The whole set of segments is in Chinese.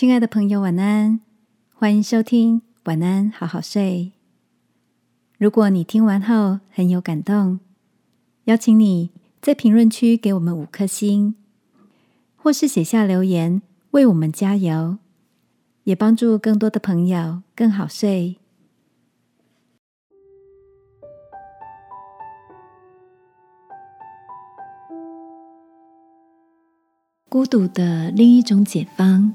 亲爱的朋友，晚安！欢迎收听《晚安，好好睡》。如果你听完后很有感动，邀请你在评论区给我们五颗星，或是写下留言为我们加油，也帮助更多的朋友更好睡。孤独的另一种解方。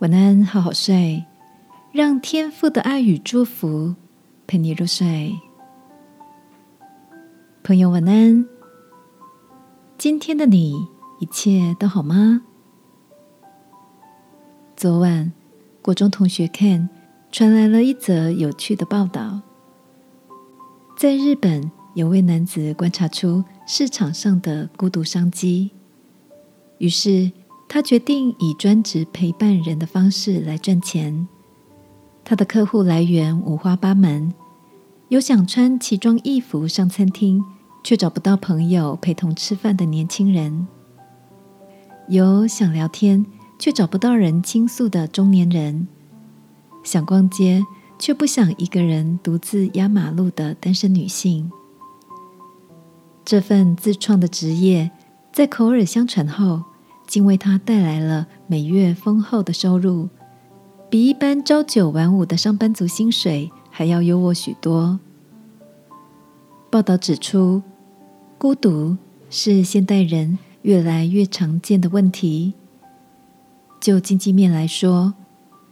晚安，好好睡，让天父的爱与祝福陪你入睡。朋友，晚安。今天的你一切都好吗？昨晚，国中同学 Ken 传来了一则有趣的报道。在日本，有位男子观察出市场上的孤独商机，于是。他决定以专职陪伴人的方式来赚钱。他的客户来源五花八门，有想穿奇装异服上餐厅却找不到朋友陪同吃饭的年轻人；有想聊天却找不到人倾诉的中年人；想逛街却不想一个人独自压马路的单身女性。这份自创的职业在口耳相传后。竟为他带来了每月丰厚的收入，比一般朝九晚五的上班族薪水还要优渥许多。报道指出，孤独是现代人越来越常见的问题。就经济面来说，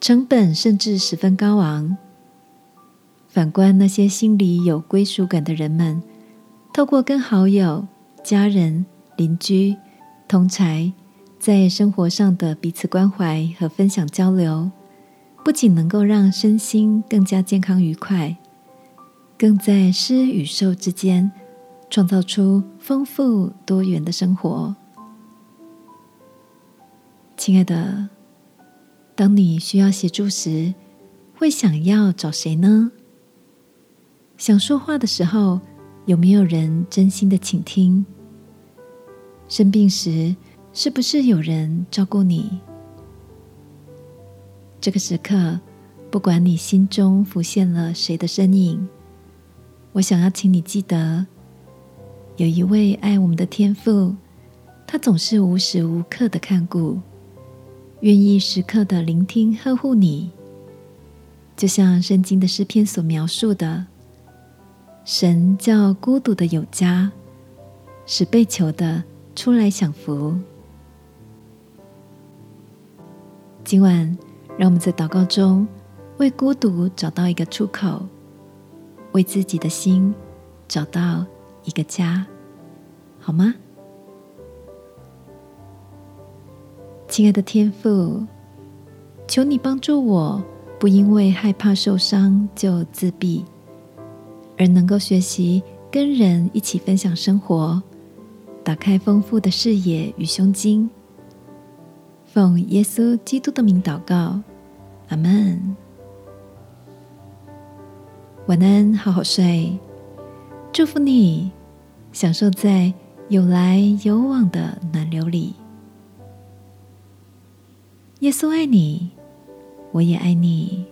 成本甚至十分高昂。反观那些心里有归属感的人们，透过跟好友、家人、邻居、同才。在生活上的彼此关怀和分享交流，不仅能够让身心更加健康愉快，更在施与受之间创造出丰富多元的生活。亲爱的，当你需要协助时，会想要找谁呢？想说话的时候，有没有人真心的倾听？生病时，是不是有人照顾你？这个时刻，不管你心中浮现了谁的身影，我想要请你记得，有一位爱我们的天父，他总是无时无刻的看顾，愿意时刻的聆听呵护你。就像圣经的诗篇所描述的，神叫孤独的有家，使被囚的出来享福。今晚，让我们在祷告中为孤独找到一个出口，为自己的心找到一个家，好吗？亲爱的天父，求你帮助我，不因为害怕受伤就自闭，而能够学习跟人一起分享生活，打开丰富的视野与胸襟。用耶稣基督的名祷告，阿门。晚安，好好睡。祝福你，享受在有来有往的暖流里。耶稣爱你，我也爱你。